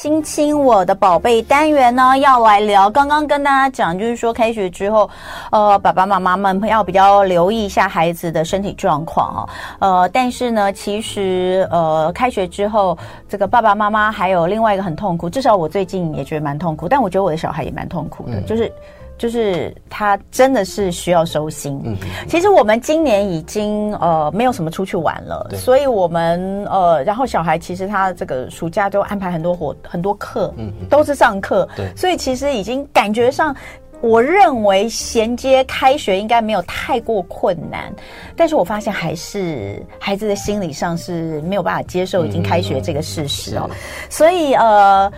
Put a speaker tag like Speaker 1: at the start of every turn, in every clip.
Speaker 1: 亲亲我的宝贝单元呢，要来聊。刚刚跟大家讲，就是说开学之后，呃，爸爸妈妈们要比较留意一下孩子的身体状况哦。呃，但是呢，其实呃，开学之后，这个爸爸妈妈还有另外一个很痛苦，至少我最近也觉得蛮痛苦。但我觉得我的小孩也蛮痛苦的，嗯、就是。就是他真的是需要收心。嗯，其实我们今年已经呃没有什么出去玩了，所以我们呃，然后小孩其实他这个暑假都安排很多活很多课，嗯，都是上课，对，所以其实已经感觉上，我认为衔接开学应该没有太过困难，但是我发现还是孩子的心理上是没有办法接受已经开学这个事实哦，所以呃。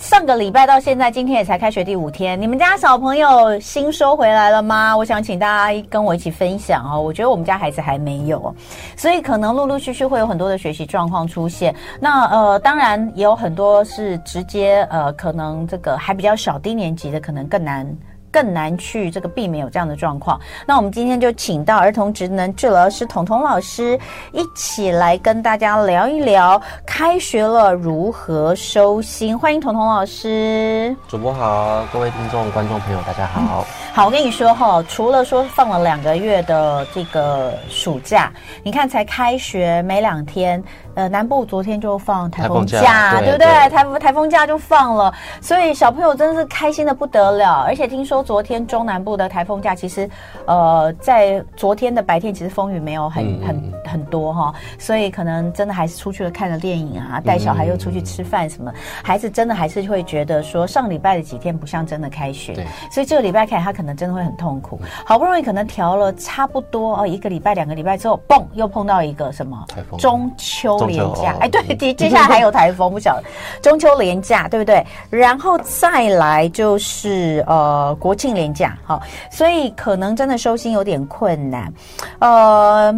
Speaker 1: 上个礼拜到现在，今天也才开学第五天。你们家小朋友新收回来了吗？我想请大家跟我一起分享哦。我觉得我们家孩子还没有，所以可能陆陆续续会有很多的学习状况出现。那呃，当然也有很多是直接呃，可能这个还比较小低年级的，可能更难。更难去这个避免有这样的状况。那我们今天就请到儿童职能治疗师彤彤老师一起来跟大家聊一聊，开学了如何收心。欢迎彤彤老师。
Speaker 2: 主播好，各位听众观众朋友大家好。
Speaker 1: 嗯好，我跟你说哈，除了说放了两个月的这个暑假，你看才开学没两天，呃，南部昨天就放台风假，风假对不对？台风台风假就放了，所以小朋友真的是开心的不得了。而且听说昨天中南部的台风假，其实呃，在昨天的白天其实风雨没有很、嗯、很很多哈，所以可能真的还是出去了看了电影啊，带小孩又出去吃饭什么，嗯、孩子真的还是会觉得说上礼拜的几天不像真的开学，对，所以这个礼拜开始他可能。真的会很痛苦，好不容易可能调了差不多哦，一个礼拜两个礼拜之后，嘣，又碰到一个什么台风？中秋连假，哎，对，接接下来还有台风，不晓得中秋连假对不对？然后再来就是呃国庆连假，好，所以可能真的收心有点困难，呃。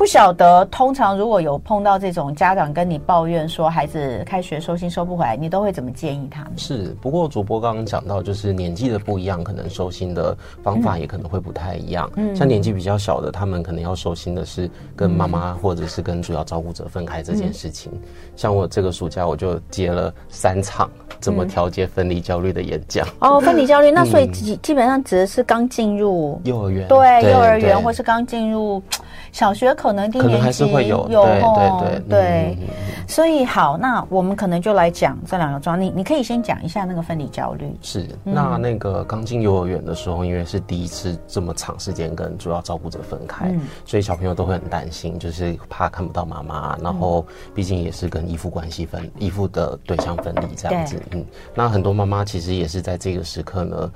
Speaker 1: 不晓得，通常如果有碰到这种家长跟你抱怨说孩子开学收心收不回来，你都会怎么建议他们？
Speaker 2: 是，不过主播刚刚讲到，就是年纪的不一样，可能收心的方法也可能会不太一样。嗯，像年纪比较小的，他们可能要收心的是跟妈妈或者是跟主要照顾者分开这件事情。嗯、像我这个暑假，我就接了三场怎么调节分离焦虑的演讲。
Speaker 1: 哦，分离焦虑，那所以基基本上指的是刚进入
Speaker 2: 幼儿园，
Speaker 1: 对，幼儿园或是刚进入。小学可能低年级可能还是会有，有对对对，所以好，那我们可能就来讲这两个状况。你你可以先讲一下那个分离焦虑。
Speaker 2: 是，那那个刚进幼儿园的时候，因为是第一次这么长时间跟主要照顾者分开，嗯、所以小朋友都会很担心，就是怕看不到妈妈，然后毕竟也是跟依附关系分依附的对象分离这样子。嗯，那很多妈妈其实也是在这个时刻呢，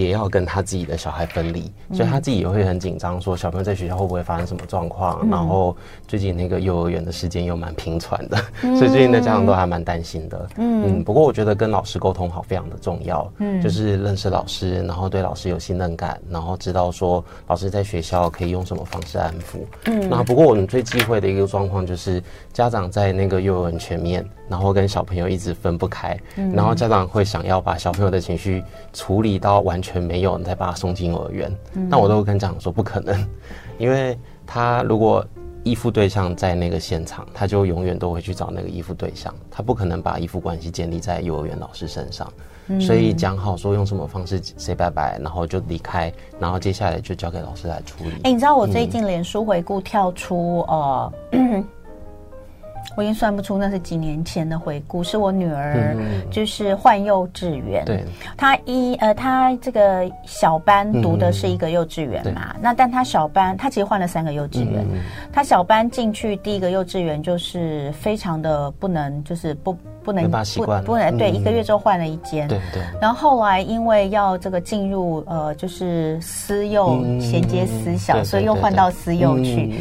Speaker 2: 也要跟他自己的小孩分离，所以他自己也会很紧张，说小朋友在学校会不会发生什么状状况，然后最近那个幼儿园的时间又蛮频传的，嗯、所以最近的家长都还蛮担心的。嗯，嗯，不过我觉得跟老师沟通好非常的重要，嗯，就是认识老师，然后对老师有信任感，然后知道说老师在学校可以用什么方式安抚。嗯，那不过我们最忌讳的一个状况就是家长在那个幼儿园前面，然后跟小朋友一直分不开，嗯、然后家长会想要把小朋友的情绪处理到完全没有，你再把他送进幼儿园。嗯，那我都会跟家长说不可能，因为。他如果依附对象在那个现场，他就永远都会去找那个依附对象，他不可能把依附关系建立在幼儿园老师身上。嗯、所以讲好说用什么方式 say 拜拜，然后就离开，然后接下来就交给老师来处理。哎、
Speaker 1: 欸，你知道我最近脸书回顾跳出、嗯、呃。我已经算不出那是几年前的回顾，是我女儿就是换幼稚园，对，她一呃，她这个小班读的是一个幼稚园嘛，那但她小班，她其实换了三个幼稚园，她小班进去第一个幼稚园就是非常的不能，就是不不能不不能对，一个月之后换了一间，对对，然后后来因为要这个进入呃就是私幼衔接私小，所以又换到私幼去。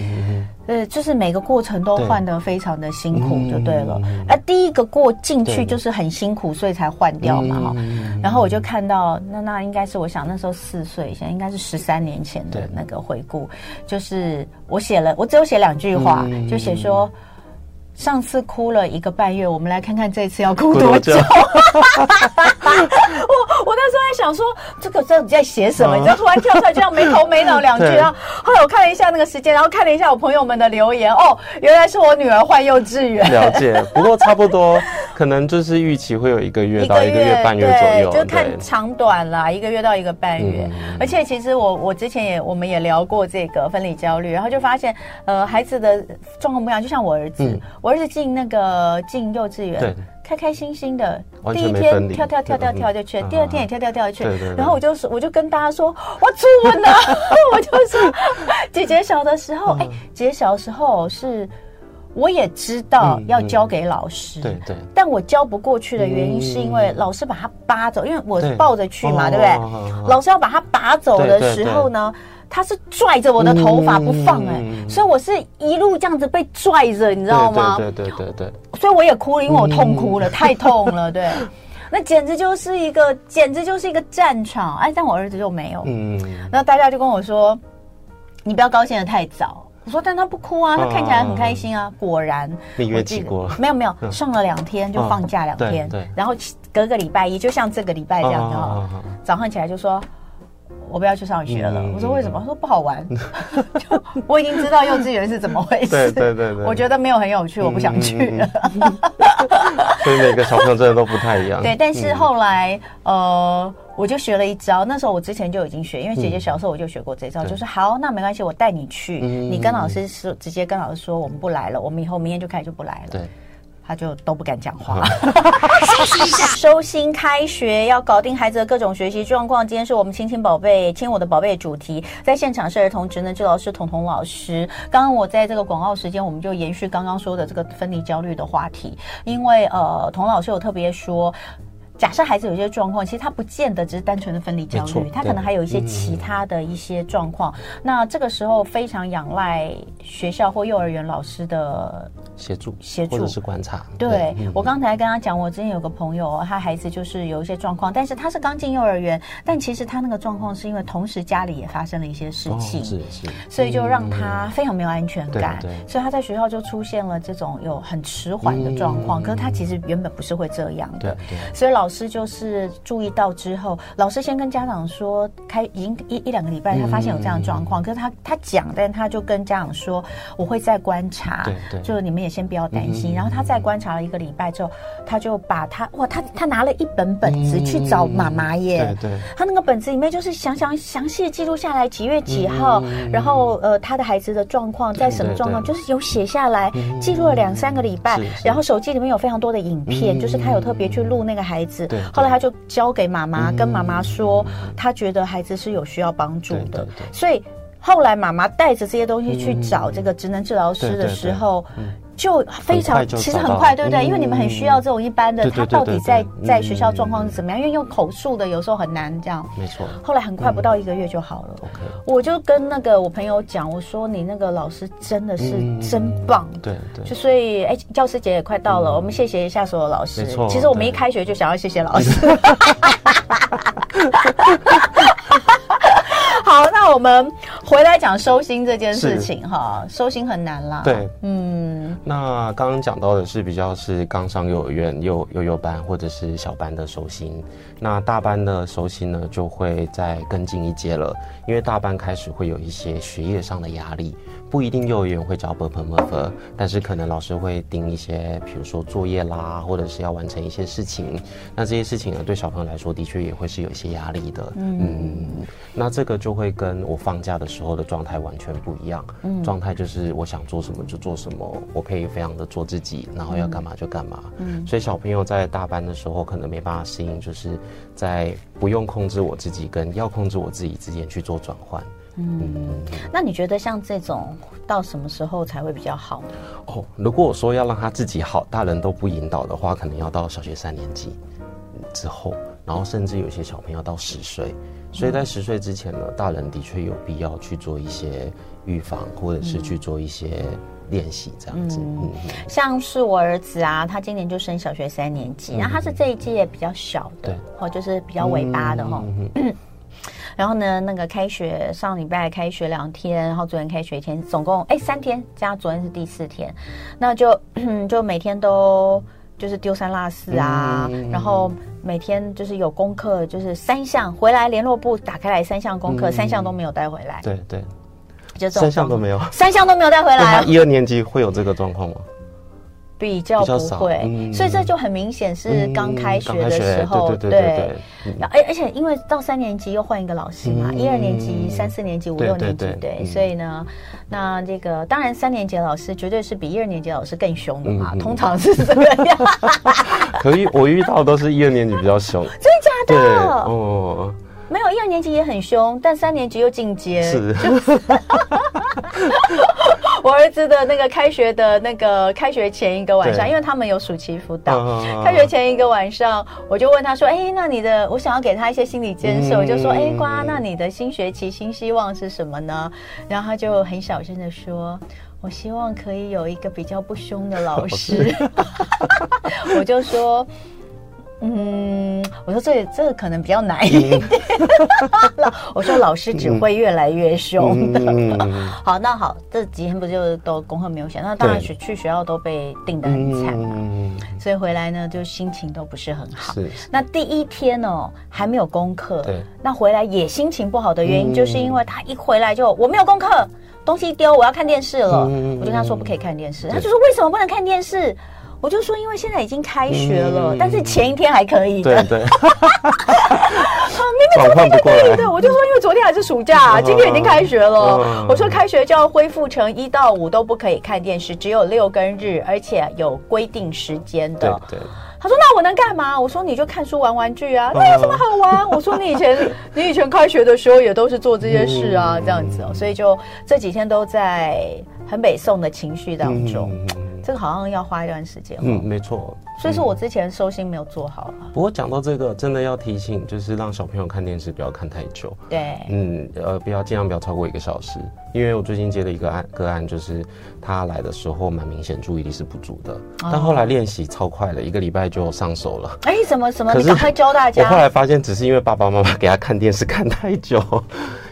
Speaker 1: 呃，就是每个过程都换得非常的辛苦，就对了。而、嗯、第一个过进去就是很辛苦，所以才换掉嘛哈。嗯、然后我就看到，那那应该是我想那时候四岁，现在应该是十三年前的那个回顾。就是我写了，我只有写两句话，嗯、就写说。上次哭了一个半月，我们来看看这次要哭多久。我我那时候在想说，这个这你在写什么？你就突然跳出来，这样没头没脑两句。然后后来我看了一下那个时间，然后看了一下我朋友们的留言，哦，原来是我女儿换幼稚园。
Speaker 2: 了解，不过差不多可能就是预期会有一个月到一个月半月左右，
Speaker 1: 就看长短啦，一个月到一个半月。嗯、而且其实我我之前也我们也聊过这个分离焦虑，然后就发现呃孩子的状况不一样，就像我儿子，嗯、我儿子进那个进幼稚园。对。开开心心的，第一天跳跳跳跳跳就去，第二天也跳跳跳去，然后我就说，我就跟大家说，我初吻了，我就说，姐姐小的时候，哎，姐姐小的时候是，我也知道要交给老师，对对，但我交不过去的原因是因为老师把他扒走，因为我抱着去嘛，对不对？老师要把他拔走的时候呢。他是拽着我的头发不放哎、所以我是一路这样子被拽着，你知道吗？
Speaker 2: 对对对对对。
Speaker 1: 所以我也哭了，因为我痛哭了，嗯、太痛了。对，那简直就是一个，简直就是一个战场。哎，但我儿子就没有。嗯。然后大家就跟我说：“你不要高兴的太早。”我说：“但他不哭啊，他看起来很开心啊。啊”果然，
Speaker 2: 蜜月期过。
Speaker 1: 没有没有，上了两天就放假两天，对。然后隔个礼拜一，就像这个礼拜这样，然后早上起来就说。我不要去上学了。嗯、我说为什么？他说不好玩。就 我已经知道幼稚园是怎么回事。对对对对。我觉得没有很有趣，我不想去了。
Speaker 2: 所以每个小朋友真的都不太一样。
Speaker 1: 对，但是后来呃，我就学了一招。那时候我之前就已经学，因为姐姐小时候我就学过这招，嗯、就是好，那没关系，我带你去。嗯、你跟老师说，直接跟老师说，我们不来了，我们以后明天就开始就不来了。对。他就都不敢讲话。收心开学要搞定孩子的各种学习状况。今天是我们亲亲宝贝亲我的宝贝的主题，在现场是儿童职能治疗师彤彤老师。刚刚我在这个广告时间，我们就延续刚刚说的这个分离焦虑的话题，因为呃，童老师有特别说。假设孩子有一些状况，其实他不见得只是单纯的分离焦虑，他可能还有一些其他的一些状况。那这个时候非常仰赖学校或幼儿园老师的协助，协助或者是观察。对，我刚才跟他讲，我之前有个朋友，他孩子就是有一些状况，但是他是刚进幼儿园，但其实他那个状况是因为同时家里也发生了一些事情，是是，所以就让他非常没有安全感，所以他在学校就出现了这种有很迟缓的状况。可是他其实原本不是会这样的，所以老。老师就是注意到之后，老师先跟家长说，开已经一一两个礼拜，他发现有这样的状况。嗯、可是他他讲，但他就跟家长说，我会再观察，对对，就你们也先不要担心。嗯、然后他再观察了一个礼拜之后，他就把他哇，他他拿了一本本子去找妈妈耶，嗯、对对，他那个本子里面就是详详详细记录下来几月几号，嗯、然后呃他的孩子的状况在什么状况，就是有写下来，记录了两三个礼拜。嗯、然后手机里面有非常多的影片，嗯、就是他有特别去录那个孩子。对，后来他就交给妈妈，跟妈妈说，他觉得孩子是有需要帮助的，所以后来妈妈带着这些东西去找这个职能治疗师的时候，就非常其实很快，对不对？因为你们很需要这种一般的，他到底在在学校状况是怎么样？因为用口述的有时候很难这样。没错。后来很快不到一个月就好了。我就跟那个我朋友讲，我说你那个老师真的是真棒。对对。就所以哎，教师节也快到了，我们谢谢一下所有老师。没错。其实我们一开学就想要谢谢老师。好，那我们回来讲收心这件事情哈，收心很难啦。对，嗯。
Speaker 2: 那刚刚讲到的是比较是刚上幼儿园幼幼幼班或者是小班的收心，那大班的收心呢就会再更进一阶了，因为大班开始会有一些学业上的压力。不一定幼儿园会找爸爸妈妈，但是可能老师会盯一些，比如说作业啦，或者是要完成一些事情。那这些事情呢，对小朋友来说的确也会是有一些压力的。嗯，那这个就会跟我放假的时候的状态完全不一样。嗯，状态就是我想做什么就做什么，我可以非常的做自己，然后要干嘛就干嘛。嗯，所以小朋友在大班的时候可能没办法适应，就是在不用控制我自己跟要控制我自己之间去做转换。
Speaker 1: 嗯，那你觉得像这种到什么时候才会比较好呢？
Speaker 2: 哦，如果我说要让他自己好，大人都不引导的话，可能要到小学三年级之后，然后甚至有些小朋友到十岁，所以在十岁之前呢，大人的确有必要去做一些预防，或者是去做一些练习这样子。嗯，
Speaker 1: 像是我儿子啊，他今年就升小学三年级，然后他是这一届比较小的，对，哦，就是比较尾巴的哈。然后呢，那个开学上礼拜开学两天，然后昨天开学一天，总共哎三天，加昨天是第四天，那就 就每天都就是丢三落四啊，嗯、然后每天就是有功课，就是三项回来联络部打开来三项功课，嗯、三项都没有带回来，
Speaker 2: 对对，就三项都没有，
Speaker 1: 三项都没有带回来。
Speaker 2: 他一二年级会有这个状况吗？
Speaker 1: 比较不会，嗯、所以这就很明显是刚开学的时候，
Speaker 2: 嗯、对对对。对，
Speaker 1: 而、嗯、而且因为到三年级又换一个老师嘛，一二、嗯、年级、三四年级、五六年级，对，对，对，所以呢，那这个当然三年级的老师绝对是比一二年级老师更凶的嘛，嗯、通常是这个样。
Speaker 2: 可以，我遇到都是一二年级比较凶，真
Speaker 1: 的假的？哦，没有，一二年级也很凶，但三年级又进阶。是。就是我儿子的那个开学的那个开学前一个晚上，因为他们有暑期辅导，开学前一个晚上，我就问他说：“哎，那你的，我想要给他一些心理建设，我就说：哎，瓜，那你的新学期新希望是什么呢？”然后他就很小声的说：“我希望可以有一个比较不凶的老师。” 我就说。嗯，我说这这个可能比较难一点。嗯、我说老师只会越来越凶的。嗯、好，那好，这几天不就都功课没有写？那当然学去学校都被定得很惨，嗯、所以回来呢就心情都不是很好。那第一天哦还没有功课，那回来也心情不好的原因，就是因为他一回来就我没有功课，东西丢，我要看电视了。嗯、我就跟他说不可以看电视，他就说为什么不能看电视？我就说，因为现在已经开学了，嗯、但是前一天还可以的。对对。明明昨天就可以的，我就说，因为昨天还是暑假，啊，今天已经开学了。嗯、我说开学就要恢复成一到五都不可以看电视，只有六跟日，而且有规定时间的。对，对。他说：“那我能干嘛？”我说：“你就看书玩玩具啊，那有什么好玩？”我说：“你以前你以前开学的时候也都是做这些事啊，这样子哦。”所以就这几天都在很北宋的情绪当中。嗯这个好像要花一段时间。
Speaker 2: 嗯，没错。
Speaker 1: 所以说我之前收心没有做好了。
Speaker 2: 不过讲到这个，真的要提醒，就是让小朋友看电视不要看太久。
Speaker 1: 对。
Speaker 2: 嗯，呃，不要尽量不要超过一个小时，因为我最近接的一个案个案，就是他来的时候蛮明显注意力是不足的，但后来练习超快了，一个礼拜就上手了。哎，什么什么？你赶快教大家。我后来发现，只是因为爸爸妈妈给他看电视看太久。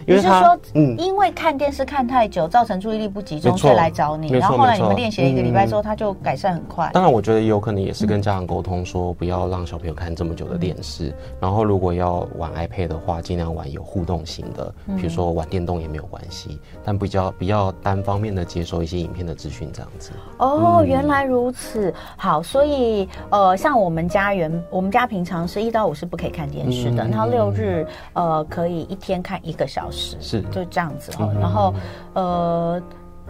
Speaker 1: 你是说，嗯，因为看电视看太久，造成注意力不集中，所以来找你。然后后来你们练习了一个礼拜之后，他就改善很快。
Speaker 2: 当然，我觉得有可能也是跟家长沟通说，不要让小朋友看这么久的电视。然后，如果要玩 iPad 的话，尽量玩有互动型的，比如说玩电动也没有关系，但比较比较单方面的接收一些影片的资讯这样子。
Speaker 1: 哦，原来如此。好，所以呃，像我们家原我们家平常是一到五是不可以看电视的，然后六日呃可以一天看一个小时。
Speaker 2: 是，
Speaker 1: 就这样子哦。嗯、然后，呃，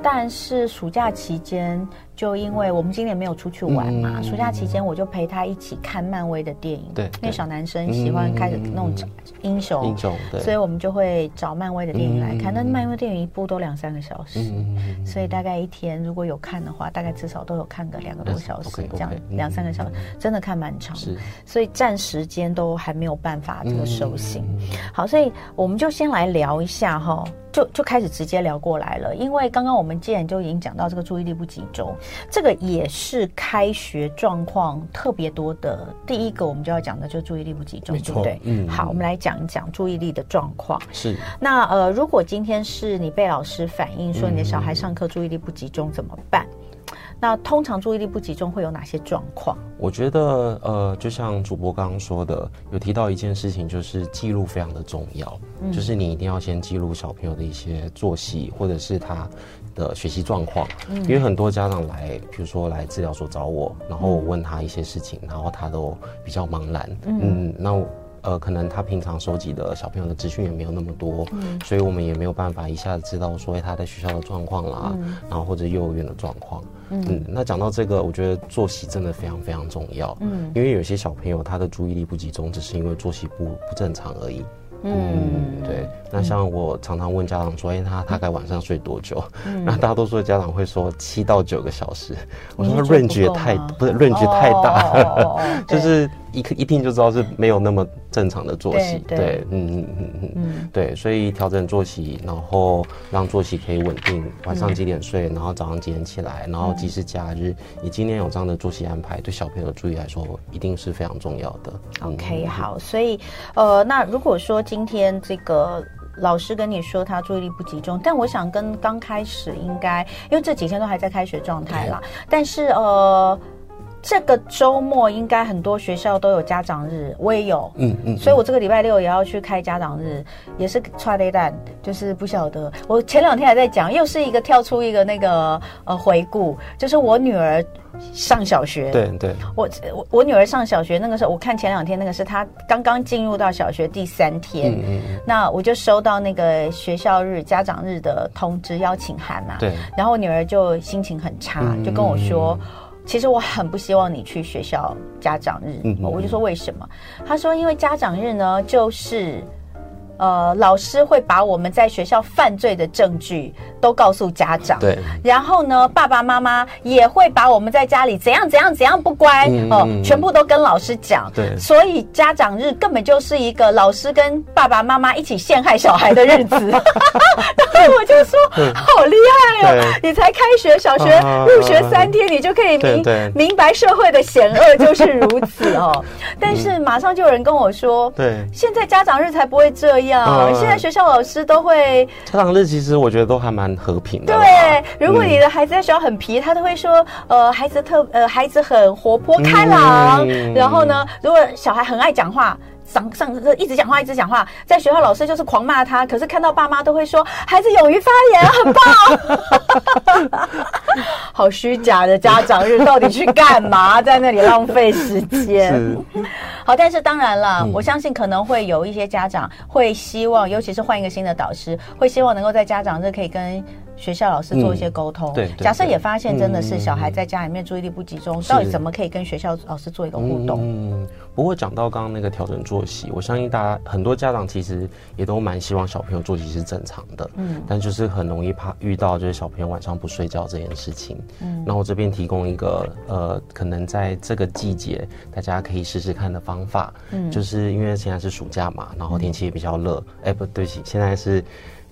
Speaker 1: 但是暑假期间。就因为我们今年没有出去玩嘛，暑假期间我就陪他一起看漫威的电影。对，因为小男生喜欢开始那种英雄，英雄，所以我们就会找漫威的电影来看。那漫威电影一部都两三个小时，所以大概一天如果有看的话，大概至少都有看个两个多小时，这样两三个小时，真的看蛮长。是，所以占时间都还没有办法这个收心。好，所以我们就先来聊一下哈，就就开始直接聊过来了，因为刚刚我们既然就已经讲到这个注意力不集中。这个也是开学状况特别多的第一个，我们就要讲的就是注意力不集中，对不对？嗯，好，我们来讲一讲注意力的状况。是，那呃，如果今天是你被老师反映说你的小孩上课注意力不集中，怎么办？嗯那通常注意力不集中会有哪些状况？
Speaker 2: 我觉得，呃，就像主播刚刚说的，有提到一件事情，就是记录非常的重要，嗯、就是你一定要先记录小朋友的一些作息，或者是他的学习状况。嗯、因为很多家长来，比如说来治疗所找我，然后我问他一些事情，然后他都比较茫然。嗯，嗯，那。呃，可能他平常收集的小朋友的资讯也没有那么多，嗯，所以我们也没有办法一下子知道说他在学校的状况啦，嗯，然后或者幼儿园的状况，嗯，嗯，那讲到这个，我觉得作息真的非常非常重要，嗯，因为有些小朋友他的注意力不集中，只是因为作息不不正常而已。嗯，对。那像我常常问家长说：“哎，他大概晚上睡多久？” 那大多数的家长会说七到九个小时。我说 range 也太不是 range 太大，就是一一听就知道是没有那么正常的作息。对，嗯嗯嗯嗯，对。所以调整作息，然后让作息可以稳定，晚上几点睡，然后早上几点起来，然后即使假日，你今天有这样的作息安排，对小朋友的注意来说，一定是非常重要的。
Speaker 1: OK，好。所以呃，那如果说今天这个老师跟你说他注意力不集中，但我想跟刚开始应该，因为这几天都还在开学状态啦。但是呃，这个周末应该很多学校都有家长日，我也有，
Speaker 2: 嗯嗯，
Speaker 1: 所以我这个礼拜六也要去开家长日，也是踹雷蛋，就是不晓得。我前两天还在讲，又是一个跳出一个那个呃回顾，就是我女儿上小学，
Speaker 2: 对对，
Speaker 1: 我我我女儿上小学那个时候，我看前两天那个是她刚刚进入到小学第三天，嗯嗯，那我就收到那个学校日家长日的通知邀请函嘛，
Speaker 2: 对，
Speaker 1: 然后我女儿就心情很差，就跟我说。嗯其实我很不希望你去学校家长日，嗯嗯，我就说为什么？他说因为家长日呢，就是。呃，老师会把我们在学校犯罪的证据都告诉家长，
Speaker 2: 对。
Speaker 1: 然后呢，爸爸妈妈也会把我们在家里怎样怎样怎样不乖哦、嗯呃，全部都跟老师讲。
Speaker 2: 对。
Speaker 1: 所以家长日根本就是一个老师跟爸爸妈妈一起陷害小孩的日子。然后我就说，好厉害哦！你才开学，小学入学三天，你就可以明明白社会的险恶就是如此哦。但是马上就有人跟我说，
Speaker 2: 对，
Speaker 1: 现在家长日才不会这样。嗯、现在学校老师都会
Speaker 2: 家长日，其实我觉得都还蛮和平的。
Speaker 1: 对，如果你的孩子在学校很皮，嗯、他都会说，呃，孩子特呃，孩子很活泼开朗。嗯、然后呢，如果小孩很爱讲话，上上课一直讲话一直讲话，在学校老师就是狂骂他。可是看到爸妈都会说，孩子勇于发言，很棒。好虚假的家长日，到底去干嘛？在那里浪费时间。好，但是当然了，嗯、我相信可能会有一些家长会希望，尤其是换一个新的导师，会希望能够在家长日可以跟学校老师做一些沟通。嗯、对，对，对，假设也发现真的是小孩在家里面注意力不集中，嗯、到底怎么可以跟学校老师做一个互动？
Speaker 2: 嗯，不过讲到刚刚那个调整作息，我相信大家很多家长其实也都蛮希望小朋友作息是正常的。嗯，但就是很容易怕遇到就是小朋友晚上不睡觉这件事情。嗯，那我这边提供一个呃，可能在这个季节大家可以试试看的方。法，嗯，就是因为现在是暑假嘛，然后天气也比较热，哎、不对不起，现在是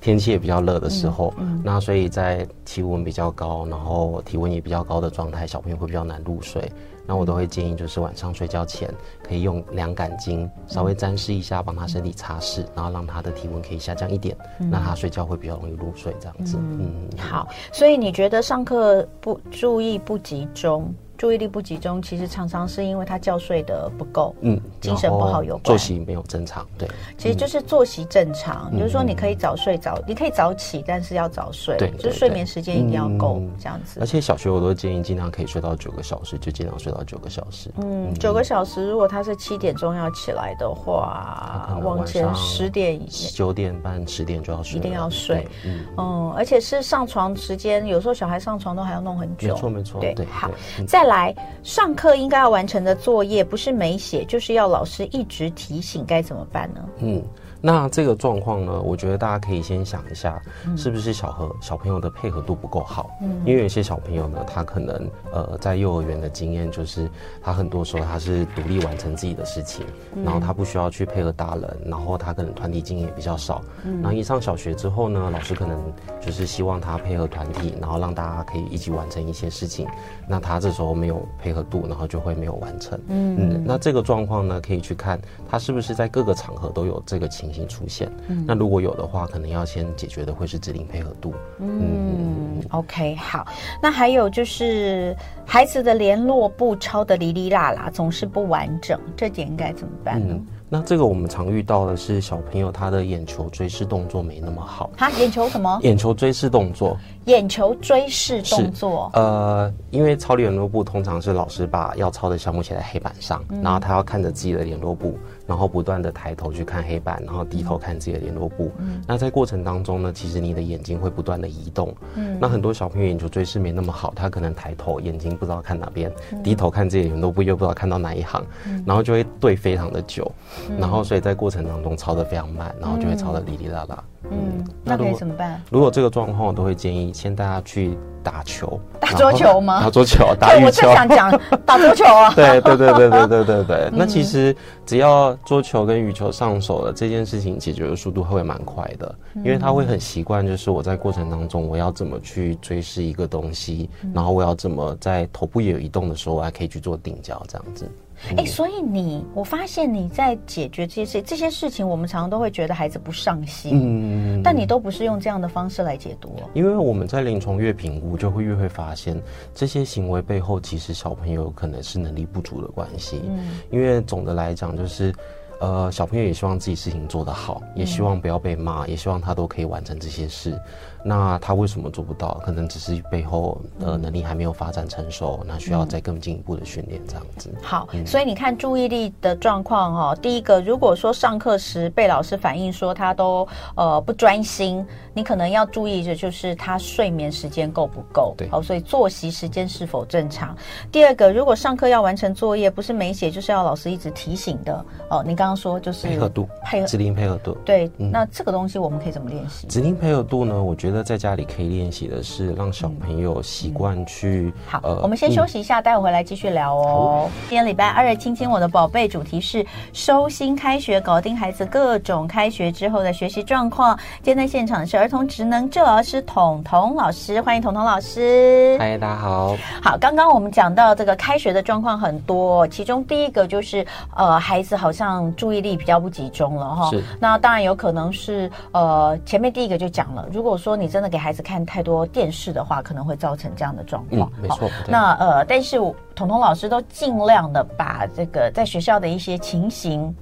Speaker 2: 天气也比较热的时候，嗯，嗯，那所以在气温比较高，然后体温也比较高的状态，小朋友会比较难入睡。那我都会建议，就是晚上睡觉前可以用凉感巾稍微沾湿一下，帮他身体擦拭，然后让他的体温可以下降一点，嗯，那他睡觉会比较容易入睡，这样子。嗯，
Speaker 1: 嗯，好。所以你觉得上课不注意不集中？注意力不集中，其实常常是因为他觉睡的不够，嗯，精神不好有关，
Speaker 2: 作息没有正常，对，
Speaker 1: 其实就是作息正常，嗯、就是说你可以早睡早，嗯、你可以早起，但是要早睡，对，就是睡眠时间一定要够，嗯、这样子。
Speaker 2: 而且小学我都建议尽量可以睡到九个小时，就尽量睡到九个小时。
Speaker 1: 嗯，九、嗯、个小时，如果他是七点钟要起来的话，往前十点以
Speaker 2: 九点半十点就要睡，
Speaker 1: 一定要睡。嗯，嗯，而且是上床时间，有时候小孩上床都还要弄很久，
Speaker 2: 没错没错，
Speaker 1: 对，对好，再来。来上课应该要完成的作业，不是没写，就是要老师一直提醒，该怎么办呢？
Speaker 2: 嗯。那这个状况呢，我觉得大家可以先想一下，是不是小和小朋友的配合度不够好？嗯，因为有些小朋友呢，他可能呃在幼儿园的经验就是，他很多时候他是独立完成自己的事情，然后他不需要去配合大人，然后他可能团体经验也比较少。嗯，然后一上小学之后呢，老师可能就是希望他配合团体，然后让大家可以一起完成一些事情。那他这时候没有配合度，然后就会没有完成。嗯嗯，那这个状况呢，可以去看他是不是在各个场合都有这个情。出现，嗯，那如果有的话，可能要先解决的会是指令配合度。
Speaker 1: 嗯，嗯，OK，好。那还有就是孩子的联络簿抄的哩哩啦啦，总是不完整，这点应该怎么办呢？
Speaker 2: 嗯那这个我们常遇到的是小朋友他的眼球追视动作没那么好。
Speaker 1: 他眼球什么？
Speaker 2: 眼球追视动作。
Speaker 1: 眼球追视动作。
Speaker 2: 呃，因为抄联络簿通常是老师把要抄的项目写在黑板上，嗯、然后他要看着自己的联络簿，然后不断的抬头去看黑板，然后低头看自己的联络簿。嗯。那在过程当中呢，其实你的眼睛会不断的移动。嗯。那很多小朋友眼球追视没那么好，他可能抬头眼睛不知道看哪边，嗯、低头看自己的联络簿又不知道看到哪一行，嗯、然后就会对非常的久。然后，所以在过程当中抄的非常慢，然后就会抄的哩哩啦啦。
Speaker 1: 嗯，那可以怎么办？
Speaker 2: 如果这个状况，我都会建议先带他去打球，
Speaker 1: 打桌球吗？
Speaker 2: 打桌球，打羽球。
Speaker 1: 我正想讲打桌球啊。
Speaker 2: 对对对对对对对对。那其实只要桌球跟羽球上手了，这件事情解决的速度会蛮快的，因为他会很习惯，就是我在过程当中我要怎么去追视一个东西，然后我要怎么在头部也有移动的时候，我还可以去做定焦这样子。
Speaker 1: 哎、欸，所以你，我发现你在解决这些事，这些事情，我们常常都会觉得孩子不上心，嗯，但你都不是用这样的方式来解读。
Speaker 2: 因为我们在临床越评估，就会越会发现这些行为背后，其实小朋友可能是能力不足的关系。嗯，因为总的来讲，就是。呃，小朋友也希望自己事情做得好，也希望不要被骂，嗯，也希望他都可以完成这些事。那他为什么做不到？可能只是背后的能力还没有发展成熟，那需要再更进一步的训练，这样子。
Speaker 1: 好，嗯，所以你看注意力的状况哈，第一个，如果说上课时被老师反映说他都呃不专心，你可能要注意的就是他睡眠时间够不够。
Speaker 2: 对，
Speaker 1: 好，所以作息时间是否正常。第二个，如果上课要完成作业，不是没写就是要老师一直提醒的哦。你刚刚说就是
Speaker 2: 配合度，配合指令配合度。
Speaker 1: 对，嗯，那这个东西我们可以怎么练习？
Speaker 2: 指令配合度呢？我觉得。觉得在家里可以练习的是让小朋友习惯去、嗯。
Speaker 1: 好、呃，我们先休息一下，待会回来继续聊哦。今天礼拜二，亲亲我的宝贝，主题是收心开学，搞定孩子各种开学之后的学习状况。今天在现场是儿童职能治疗师彤彤老师，欢迎彤彤老师。
Speaker 2: 嗨，大家好。
Speaker 1: 好，刚刚我们讲到这个开学的状况很多，其中第一个就是呃，孩子好像注意力比较不集中了哈。
Speaker 2: 是。
Speaker 1: 那当然有可能是呃，前面第一个就讲了，如果说你真的给孩子看太多电视的话，可能会造成这样的状况。
Speaker 2: 嗯，没错。
Speaker 1: 那呃，但是彤彤老师都尽量的把这个在学校的一些情形，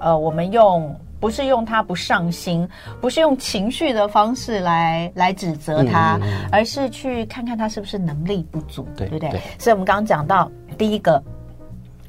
Speaker 1: 呃，我们用不是用他不上心，不是用情绪的方式来来指责他，嗯，而是去看看他是不是能力不足，对，对不对？对。所以我们刚刚讲到第一个，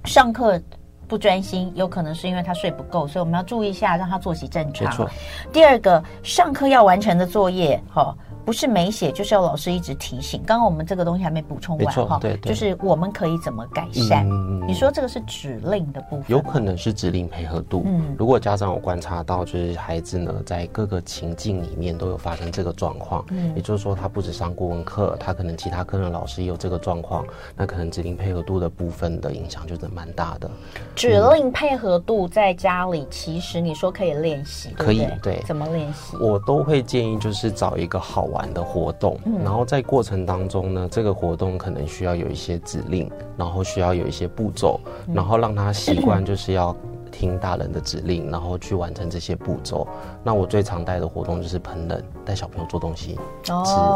Speaker 1: 上课不专心，有可能是因为他睡不够，所以我们要注意一下，让他作息正常。第二个，上课要完成的作业，哈。不是没写，就是要老师一直提醒。刚刚我们这个东西还没补充完哈，对，对，就是我们可以怎么改善？嗯、你说这个是指令的部分，
Speaker 2: 有可能是指令配合度。嗯，如果家长有观察到，就是孩子呢在各个情境里面都有发生这个状况，嗯，也就是说他不止上国文课，他可能其他科任老师也有这个状况，那可能指令配合度的部分的影响就是蛮大的。
Speaker 1: 指令配合度在家里，其实你说可以练习，可以对？怎么练习？
Speaker 2: 我都会建议就是找一个好玩玩的活动，然后在过程当中呢，这个活动可能需要有一些指令，然后需要有一些步骤，然后让他习惯就是要听大人的指令，然后去完成这些步骤。那我最常带的活动就是烹饪，带小朋友做东西吃，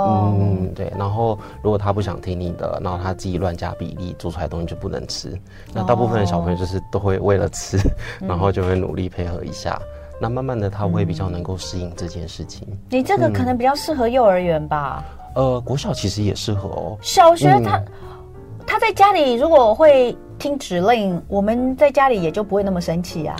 Speaker 2: 嗯，对。然后如果他不想听你的，然后他自己乱加比例做出来的东西就不能吃。那大部分的小朋友就是都会为了吃，然后就会努力配合一下。那慢慢的，他会比较能够适应这件事情。
Speaker 1: 你这个可能比较适合幼儿园吧？
Speaker 2: 呃，国小其实也适合哦。
Speaker 1: 小学他、嗯、他在家里如果会听指令，我们在家里也就不会那么生气啊。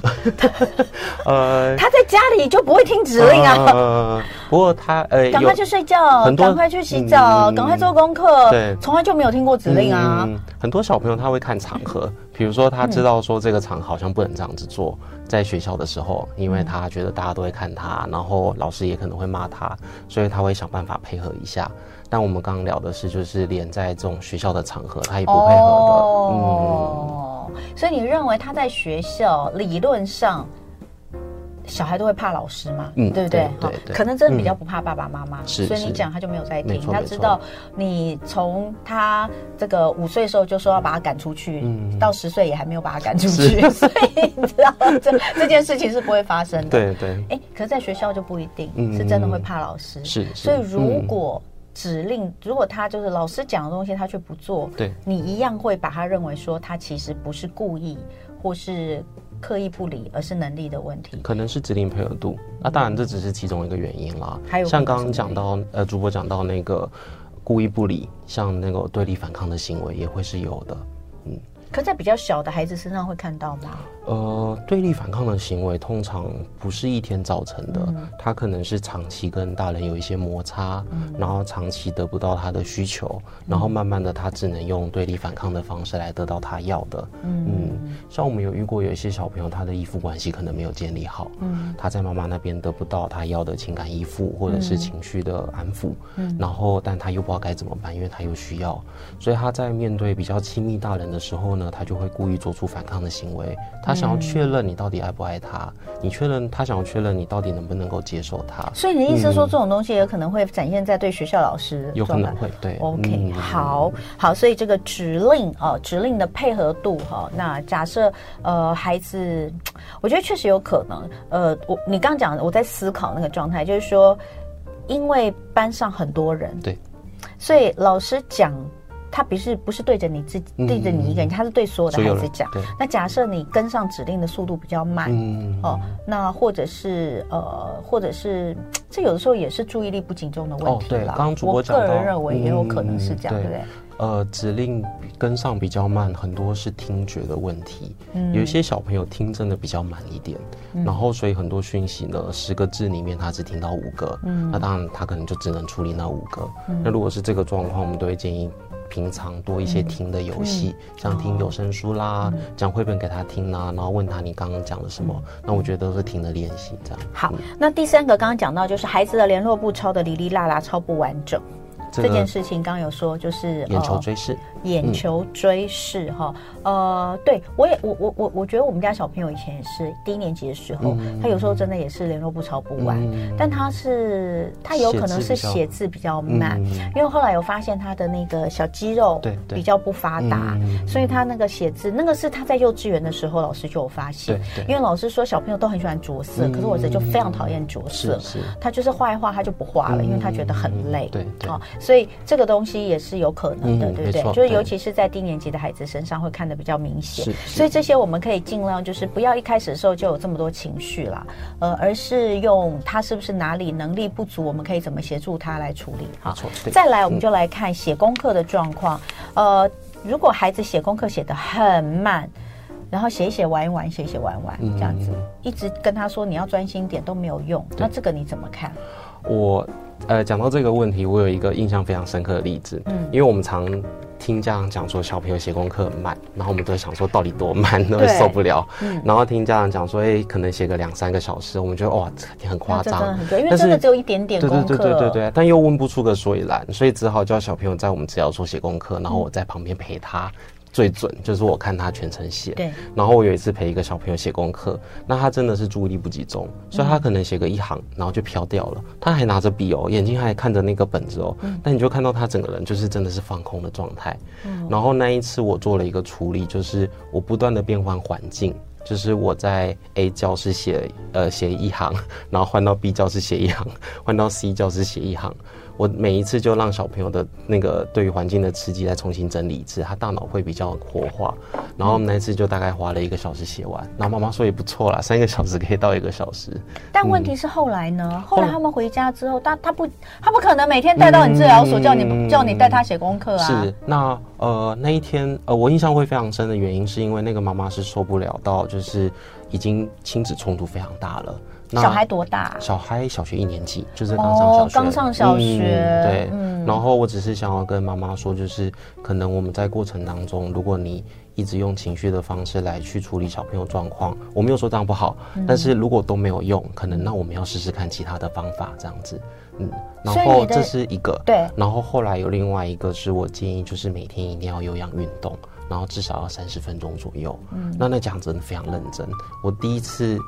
Speaker 1: 呃，他在家里就不会听指令啊。
Speaker 2: 呃、不过他呃，
Speaker 1: 赶快去睡觉，赶快去洗澡，赶、嗯、快做功课。对，从来就没有听过指令啊、嗯。
Speaker 2: 很多小朋友他会看场合，比如说他知道说这个场好像不能这样子做。在学校的时候，因为他觉得大家都会看他，然后老师也可能会骂他，所以他会想办法配合一下。但我们刚刚聊的是，就是连在这种学校的场合，他也不配合的。
Speaker 1: 哦、嗯，所以你认为他在学校理论上？小孩都会怕老师嘛，嗯，对不对？哈，可能真的比较不怕爸爸妈妈。所以你讲他就没有在听，他知道你从他这个五岁的时候就说要把他赶出去，嗯、到十岁也还没有把他赶出去，所以你知道这这件事情是不会发生的。
Speaker 2: 对对。哎，
Speaker 1: 可是在学校就不一定，嗯、是真的会怕老师。
Speaker 2: 是。
Speaker 1: 所以如果指令，嗯、如果他就是老师讲的东西，他却不做，对，你一样会把他认为说他其实不是故意，或是。刻意不理，而是能力的问题，
Speaker 2: 可能是指令配合度。那当然，这只是其中一个原因啦。还有像刚刚讲到，呃，主播讲到那个故意不理，像那个对立反抗的行为，也会是有的。嗯。
Speaker 1: 可在比较小的孩子身上会看到吗？
Speaker 2: 呃，对立反抗的行为通常不是一天造成的，嗯、他可能是长期跟大人有一些摩擦，嗯、然后长期得不到他的需求，嗯、然后慢慢的他只能用对立反抗的方式来得到他要的。嗯，嗯，像我们有遇过有一些小朋友，他的依附关系可能没有建立好，嗯，他在妈妈那边得不到他要的情感依附或者是情绪的安抚，嗯，然后但他又不知道该怎么办，因为他又需要，所以他在面对比较亲密大人的时候呢，他就会故意做出反抗的行为。他他想要确认你到底爱不爱他，你确认他想要确认你到底能不能够接受他。
Speaker 1: 所以你的意思说，这种东西也可能会展现在对学校老师，
Speaker 2: 有可能会对。
Speaker 1: OK，好好，所以这个指令哦，指令的配合度哈，那假设呃孩子，我觉得确实有可能，呃，我你刚刚讲，我在思考那个状态，就是说，因为班上很多人，
Speaker 2: 对，
Speaker 1: 所以老师讲。他不是不是对着你自己，嗯、对着你一个人，他是对所有的孩子讲。那假设你跟上指令的速度比较慢，嗯、哦，那或者是呃，或者是这有的时候也是注意力不集中的问题了。
Speaker 2: 刚刚主播
Speaker 1: 我个人认为也有可能是这样，嗯、对不对？
Speaker 2: 呃，指令跟上比较慢，很多是听觉的问题。嗯，有一些小朋友听真的比较慢一点，嗯、然后所以很多讯息呢，十个字里面他只听到五个，嗯，那当然他可能就只能处理那五个。嗯、那如果是这个状况，我们都会建议。平常多一些听的游戏，嗯、像听有声书啦，讲绘、嗯、本给他听啦，然后问他你刚刚讲了什么，嗯、那我觉得都是听的练习这样。
Speaker 1: 好，那第三个刚刚讲到就是孩子的联络簿抄的哩哩啦啦，抄不完整。这件事情刚有说，就是
Speaker 2: 眼球追视，
Speaker 1: 眼球追视哈，呃，对我也我我我我觉得我们家小朋友以前也是低年级的时候，他有时候真的也是联络簿抄不完，但他是他有可能是写字比较慢，因为后来有发现他的那个小肌肉对比较不发达，所以他那个写字那个是他在幼稚园的时候老师就有发现，因为老师说小朋友都很喜欢着色，可是我儿子就非常讨厌着色，他就是画一画他就不画了，因为他觉得很累，对对。啊。所以这个东西也是有可能的，嗯、对不对？就是尤其是在低年级的孩子身上会看得比较明显。所以这些我们可以尽量就是不要一开始的时候就有这么多情绪啦，呃，而是用他是不是哪里能力不足，我们可以怎么协助他来处理。好，再来我们就来看写功课的状况。呃，如果孩子写功课写得很慢，然后写一写玩一玩，写一写玩一玩这样子，一直跟他说你要专心点都没有用，那这个你怎么看？
Speaker 2: 我。呃，讲到这个问题，我有一个印象非常深刻的例子。嗯，因为我们常听家长讲说小朋友写功课很慢，然后我们都会想说到底多慢，都会受不了。嗯，然后听家长讲说，哎，可能写个两三个小时，我们觉得哇，这很夸张，很多，因为
Speaker 1: 真的只有一点点功课。
Speaker 2: 对对对对对，但又问不出个所以然，所以只好叫小朋友在我们治疗所写功课，然后我在旁边陪他。最准就是我看他全程写，对。然后我有一次陪一个小朋友写功课，那他真的是注意力不集中，所以他可能写个一行，然后就飘掉了。他还拿着笔哦，眼睛还看着那个本子哦，但你就看到他整个人就是真的是放空的状态。然后那一次我做了一个处理，就是我不断的变换环境，就是我在 A 教室写呃写一行，然后换到 B 教室写一行，换到 C 教室写一行。我每一次就让小朋友的那个对于环境的刺激再重新整理一次，他大脑会比较活化。然后那一次就大概花了一个小时写完，然后妈妈说也不错啦，三个小时可以到一个小时。
Speaker 1: 但问题是后来呢？嗯、后来他们回家之后，他他不他不可能每天带到你治疗所叫你、嗯、叫你带他写功课啊。
Speaker 2: 是那呃那一天呃我印象会非常深的原因是因为那个妈妈是受不了到就是已经亲子冲突非常大了。
Speaker 1: 小孩多大？
Speaker 2: 小孩小学一年级，就是刚上小学。
Speaker 1: 刚上小学，
Speaker 2: 对。然后我只是想要跟妈妈说，就是可能我们在过程当中，如果你一直用情绪的方式来去处理小朋友状况，我没有说这样不好，但是如果都没有用，可能那我们要试试看其他的方法，这样子。嗯。然后这是一个。对。然后后来有另外一个是我建议，就是每天一定要有氧运动，然后至少要三十分钟左右。嗯。那那讲真的非常认真，我第一次。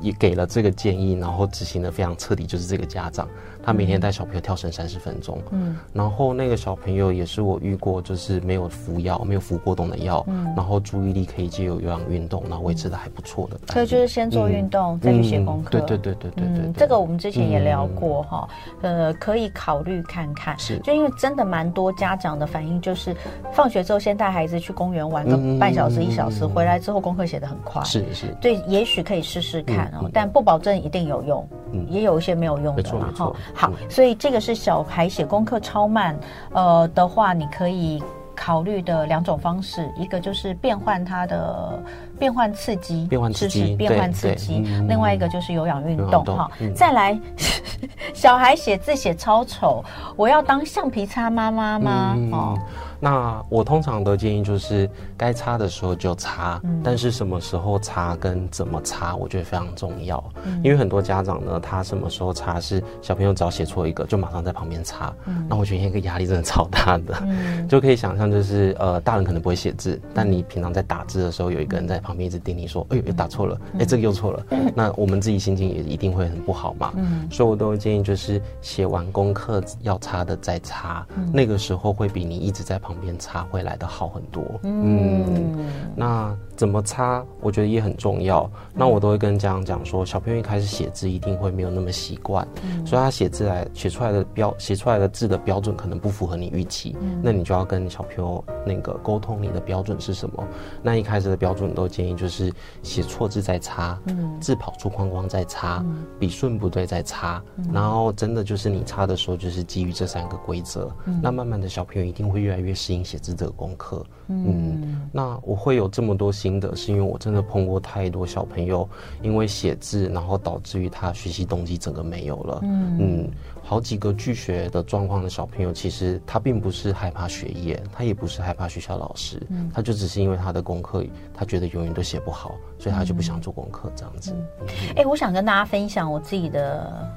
Speaker 2: 也给了这个建议，然后执行的非常彻底，就是这个家长。他每天带小朋友跳绳三十分钟，嗯，然后那个小朋友也是我遇过，就是没有服药，没有服过冬的药，嗯，然后注意力可以借由有氧运动，然后维持的还不错的。
Speaker 1: 所以就是先做运动，再去写功课。
Speaker 2: 对对对对对对，
Speaker 1: 这个我们之前也聊过哈，呃，可以考虑看看。是，就因为真的蛮多家长的反应就是，放学之后先带孩子去公园玩个半小时一小时，回来之后功课写的很快。是是，对，也许可以试试看哦，但不保证一定有用，也有一些没有用的嘛哈。好，所以这个是小孩写功课超慢，呃的话，你可以考虑的两种方式，一个就是变换他的变换刺激，
Speaker 2: 变换刺激，
Speaker 1: 变换刺激，另外一个就是有氧运动哈。再来，小孩写字写超丑，我要当橡皮擦妈妈吗？哦。
Speaker 2: 那我通常的建议就是，该擦的时候就擦，嗯、但是什么时候擦跟怎么擦，我觉得非常重要。嗯、因为很多家长呢，他什么时候擦是小朋友只要写错一个，就马上在旁边擦。嗯、那我觉得那个压力真的超大的，嗯、就可以想象就是，呃，大人可能不会写字，但你平常在打字的时候，有一个人在旁边一直叮咛说：“哎呦，又打错了，哎，这个又错了。”那我们自己心情也一定会很不好嘛。嗯，所以我都会建议，就是写完功课要擦的再擦，那个时候会比你一直在旁边擦会来得好很多。嗯，那怎么擦，我觉得也很重要。那我都会跟家长讲说，小朋友一开始写字一定会没有那么习惯，所以他写字来写出来的标写出来的字的标准可能不符合你预期，那你就要跟小朋友那个沟通你的标准是什么。那一开始的标准都建议就是写错字再擦，嗯，字跑出框框再擦，笔顺不对再擦，然后真的就是你擦的时候就是基于这三个规则，那慢慢的小朋友一定会越来越适应写字这个功课，嗯，那我会有这么多心得，是因为我真的碰过太多小朋友因为写字，然后导致于他学习动机整个没有了，嗯。好几个拒学的状况的小朋友，其实他并不是害怕学业，他也不是害怕学校老师，嗯，他就只是因为他的功课，他觉得永远都写不好，所以他就不想做功课这样子。哎、
Speaker 1: 嗯欸，我想跟大家分享我自己的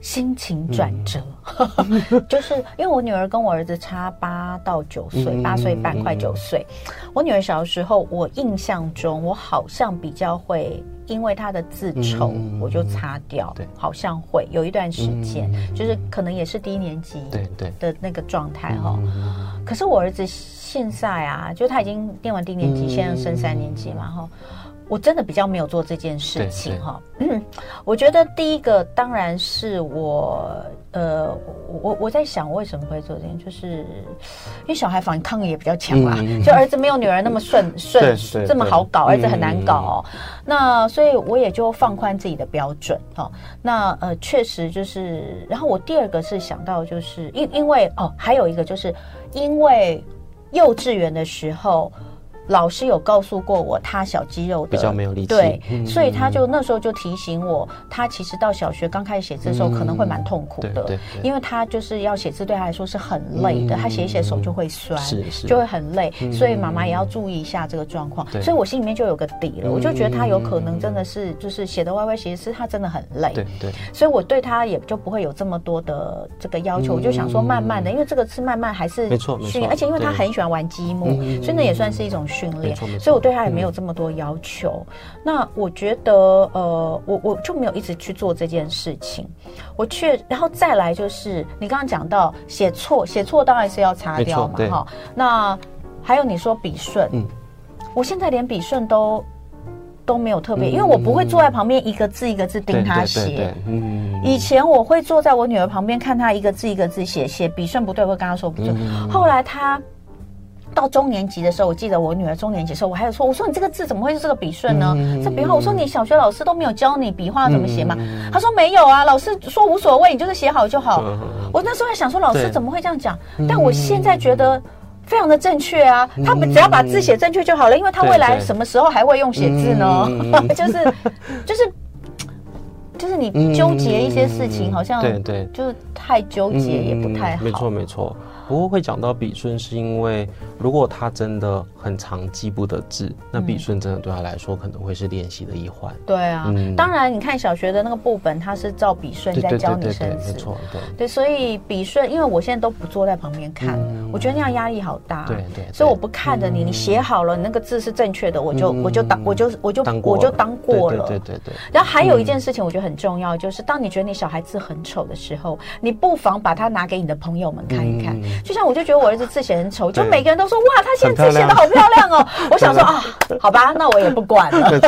Speaker 1: 心情转折，嗯、就是因为我女儿跟我儿子差八到九岁，八岁半快九岁。我女儿小的时候，我印象中我好像比较会。因为他的字丑，我就擦掉。对，好像会有一段时间，就是可能也是低年级对对的那个状态哈。可是我儿子现在啊，就他已经念完低年级，现在升三年级嘛哈。我真的比较没有做这件事情哈。嗯，我觉得第一个当然是我呃，我我在想我为什么会做这件，就是因为小孩反抗力也比较强啊。就儿子没有女儿那么顺 顺这么好搞，儿子很难搞哦。那所以我也就放宽自己的标准哈。那呃，确实就是，然后我第二个是想到就是因因为哦，还有一个就是因为幼稚园的时候。老师有告诉过我，他小肌肉的
Speaker 2: 比较没有力气，
Speaker 1: 对，所以他就那时候就提醒我，他其实到小学刚开始写字的时候可能会蛮痛苦的，因为他就是要写字对他来说是很累的，他写一写手就会酸，就会很累，所以妈妈也要注意一下这个状况。所以我心里面就有个底了，我就觉得他有可能真的是就是写的歪歪斜斜，是他真的很累，对对，所以我对他也就不会有这么多的这个要求，我就想说慢慢的，因为这个是慢慢还是
Speaker 2: 没错没错，
Speaker 1: 而且因为他很喜欢玩积木，所以那也算是一种。训练，所以我对他也没有这么多要求。嗯、那我觉得，呃，我我就没有一直去做这件事情。我却，然后再来就是，你刚刚讲到写错，写错当然是要擦掉嘛，哈。那还有你说笔顺，嗯，我现在连笔顺都都没有特别，嗯、因为我不会坐在旁边一个字一个字盯他写。嗯，以前我会坐在我女儿旁边看她一个字一个字写，写笔顺不对会跟她说不对。嗯、后来她。到中年级的时候，我记得我女儿中年级的时候，我还有说，我说你这个字怎么会是这个笔顺呢？嗯、这笔画，我说你小学老师都没有教你笔画怎么写吗？嗯、他说没有啊，老师说无所谓，你就是写好就好。嗯、我那时候还想说，老师怎么会这样讲？但我现在觉得非常的正确啊，他们只要把字写正确就好了，因为他未来什么时候还会用写字呢？就是就是就是你纠结一些事情，好像对对，就是太纠结也不太好。
Speaker 2: 没错没错。不过会讲到笔顺，是因为如果他真的很长记不得字，那笔顺真的对他来说可能会是练习的一环。
Speaker 1: 对啊，当然你看小学的那个部本，他是照笔顺在教你生字，没错，对对。所以笔顺，因为我现在都不坐在旁边看，我觉得那样压力好大。对对。所以我不看着你，你写好了，你那个字是正确的，我就我就当我就我就我就当过了。对对对。然后还有一件事情，我觉得很重要，就是当你觉得你小孩字很丑的时候，你不妨把它拿给你的朋友们看一看。就像我就觉得我儿子字写很丑，就每个人都说哇，他现在字写的好漂亮哦。我想说啊，好吧，那我也不管了。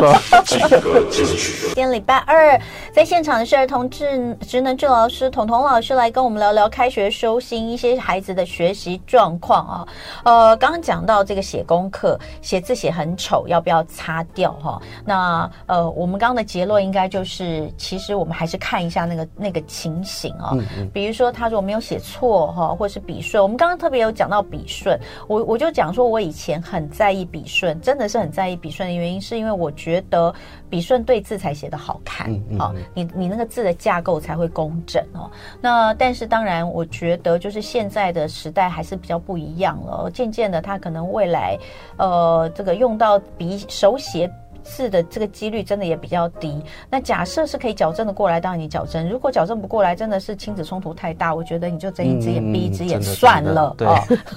Speaker 1: 今天礼拜二，在现场的是儿童智职能治疗师彤彤老师来跟我们聊聊开学收心一些孩子的学习状况啊。呃，刚刚讲到这个写功课，写字写很丑，要不要擦掉哈？那呃，我们刚刚的结论应该就是，其实我们还是看一下那个那个情形啊。比如说他如果没有写错哈，或是笔顺，我们刚刚。特别有讲到笔顺，我我就讲说，我以前很在意笔顺，真的是很在意笔顺的原因，是因为我觉得笔顺对字才写得好看，嗯嗯、哦，你你那个字的架构才会工整哦。那但是当然，我觉得就是现在的时代还是比较不一样了，渐渐的，他可能未来，呃，这个用到笔手写。次的这个几率真的也比较低。那假设是可以矫正的过来，当然你矫正；如果矫正不过来，真的是亲子冲突太大，我觉得你就睁一只眼闭一只眼算了。
Speaker 2: 对，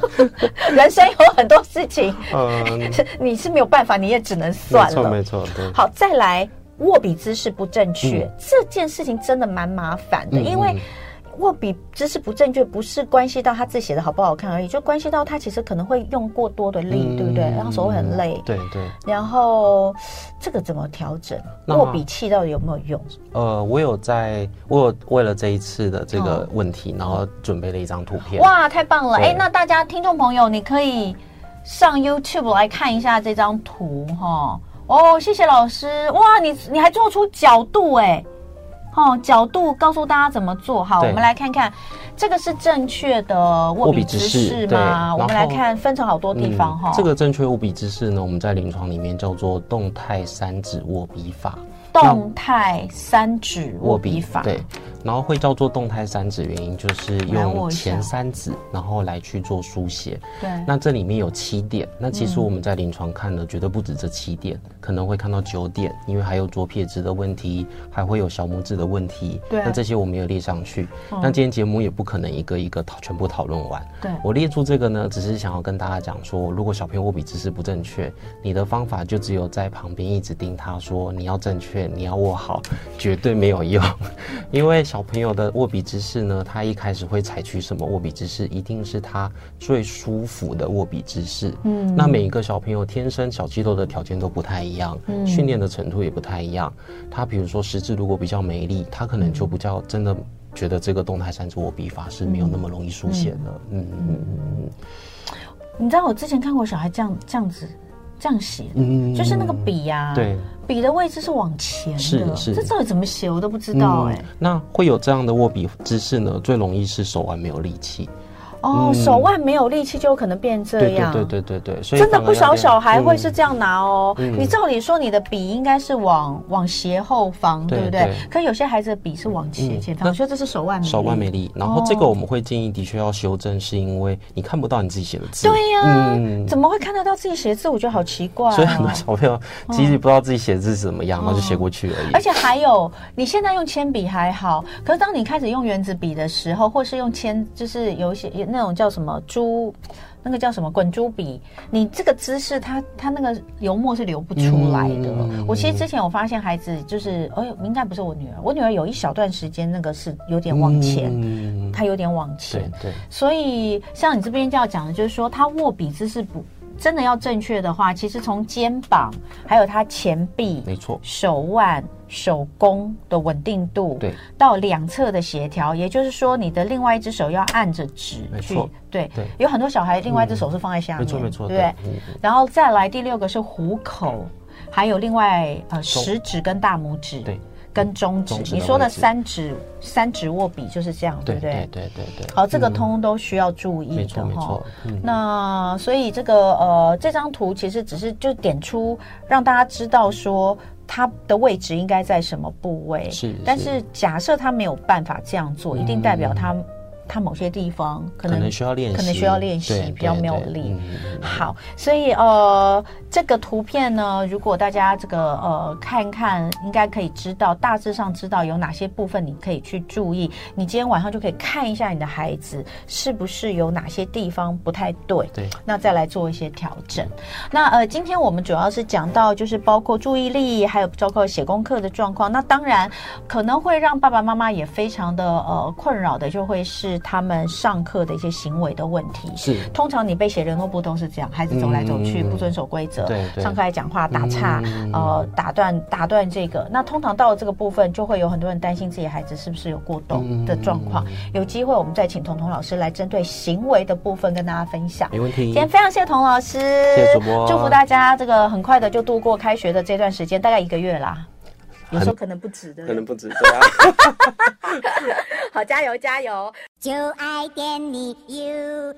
Speaker 1: 人生有很多事情，嗯，你是没有办法，你也只能算了。
Speaker 2: 没错，没错。对。
Speaker 1: 好，再来，握笔姿势不正确，这件事情真的蛮麻烦的，因为。握笔姿势不正确，不是关系到他字写的好不好看而已，就关系到他其实可能会用过多的力，嗯、对不对？然后手会很累。
Speaker 2: 对对。
Speaker 1: 然后这个怎么调整？握笔器到底有没有用？
Speaker 2: 呃，我有在，我有为了这一次的这个问题，哦、然后准备了一张图片。
Speaker 1: 哇，太棒了！哎，那大家听众朋友，你可以上 YouTube 来看一下这张图哈。哦，谢谢老师。哇，你你还做出角度哎。哦，角度告诉大家怎么做。好，我们来看看，这个是正确的握笔姿势吗？我们来看，分成好多地方哈、嗯。
Speaker 2: 这个正确握笔姿势呢，我们在临床里面叫做动态三指握笔法。
Speaker 1: 动态三指握笔法，
Speaker 2: 对，然后会叫做动态三指，原因就是用前三指，然后来去做书写。
Speaker 1: 对，
Speaker 2: 那这里面有七点，那其实我们在临床看的绝对不止这七点，嗯、可能会看到九点，因为还有左撇子的问题，还会有小拇指的问题。
Speaker 1: 对，
Speaker 2: 那这些我没有列上去。嗯、那今天节目也不可能一个一个讨全部讨论完。
Speaker 1: 对，
Speaker 2: 我列出这个呢，只是想要跟大家讲说，如果小朋友握笔姿势不正确，你的方法就只有在旁边一直盯他说你要正确。你要握好，绝对没有用，因为小朋友的握笔姿势呢，他一开始会采取什么握笔姿势，一定是他最舒服的握笔姿势。嗯，那每一个小朋友天生小肌肉的条件都不太一样，嗯，训练的程度也不太一样。他比如说食指如果比较没力，他可能就比较真的觉得这个动态三指握笔法是没有那么容易书写的。嗯嗯嗯嗯。
Speaker 1: 你知道我之前看过小孩这样这样子。这样写，嗯，就是那个笔呀，
Speaker 2: 对，
Speaker 1: 笔的位置是往前的，
Speaker 2: 是是，
Speaker 1: 这到底怎么写我都不知道哎。
Speaker 2: 那会有这样的握笔姿势呢？最容易是手腕没有力气。
Speaker 1: 哦，手腕没有力气就有可能变这样。对
Speaker 2: 对对对对，所以
Speaker 1: 真的不少小孩会是这样拿哦。你照理说你的笔应该是往往斜后方，对不对？可有些孩子的笔是往前前方，所以这是手腕没力。
Speaker 2: 手腕没力，然后这个我们会建议的确要修正，是因为你看不到你自己写的字。
Speaker 1: 对呀，怎么会看得到自己写的字？我觉得好奇怪。
Speaker 2: 所以很多小朋友其实不知道自己写的字是怎么样，然后就写过去而已。
Speaker 1: 而且还有，你现在用铅笔还好，可是当你开始用原子笔的时候，或是用铅，就是有一些那种叫什么？珠，那个叫什么滚珠笔？你这个姿势，它它那个油墨是流不出来的。嗯、我其实之前我发现孩子就是，哎呦，应该不是我女儿，我女儿有一小段时间那个是有点往前，嗯、她有点往前。
Speaker 2: 对，对，
Speaker 1: 所以像你这边就要讲的，就是说她握笔姿势不。真的要正确的话，其实从肩膀，还有他前臂，
Speaker 2: 没错，
Speaker 1: 手腕、手工的稳定度，
Speaker 2: 对，
Speaker 1: 到两侧的协调，也就是说，你的另外一只手要按着纸去，对。对，有很多小孩另外一只手是放在下面，
Speaker 2: 没错没错，
Speaker 1: 对，然后再来第六个是虎口，还有另外呃食指跟大拇指，对。跟中指，你说的三指三指握笔就是这样，对不对？对？对对对。好，这个通通都需要注意的哈。那所以这个呃，这张图其实只是就点出让大家知道说它的位置应该在什么部位。是。但是假设他没有办法这样做，一定代表他。他某些地方可能，可能需要练习，可能需要练习，比较没有力。好，所以呃，这个图片呢，如果大家这个呃看看，应该可以知道，大致上知道有哪些部分你可以去注意。你今天晚上就可以看一下你的孩子是不是有哪些地方不太对，对，那再来做一些调整。那呃，今天我们主要是讲到就是包括注意力，还有包括写功课的状况。那当然可能会让爸爸妈妈也非常的呃困扰的，就会是。他们上课的一些行为的问题是，通常你被写联络簿都是这样，孩子走来走去不遵守规则，对，上课还讲话打岔，呃，打断打断这个，那通常到了这个部分，就会有很多人担心自己孩子是不是有过动的状况。有机会我们再请彤彤老师来针对行为的部分跟大家分享。没问题。今天非常谢谢彤老师，谢谢主播，祝福大家这个很快的就度过开学的这段时间，大概一个月啦。有时候可能不止的，
Speaker 2: 可能不止，对啊。
Speaker 1: 好，加油加油！就爱点你 UFO。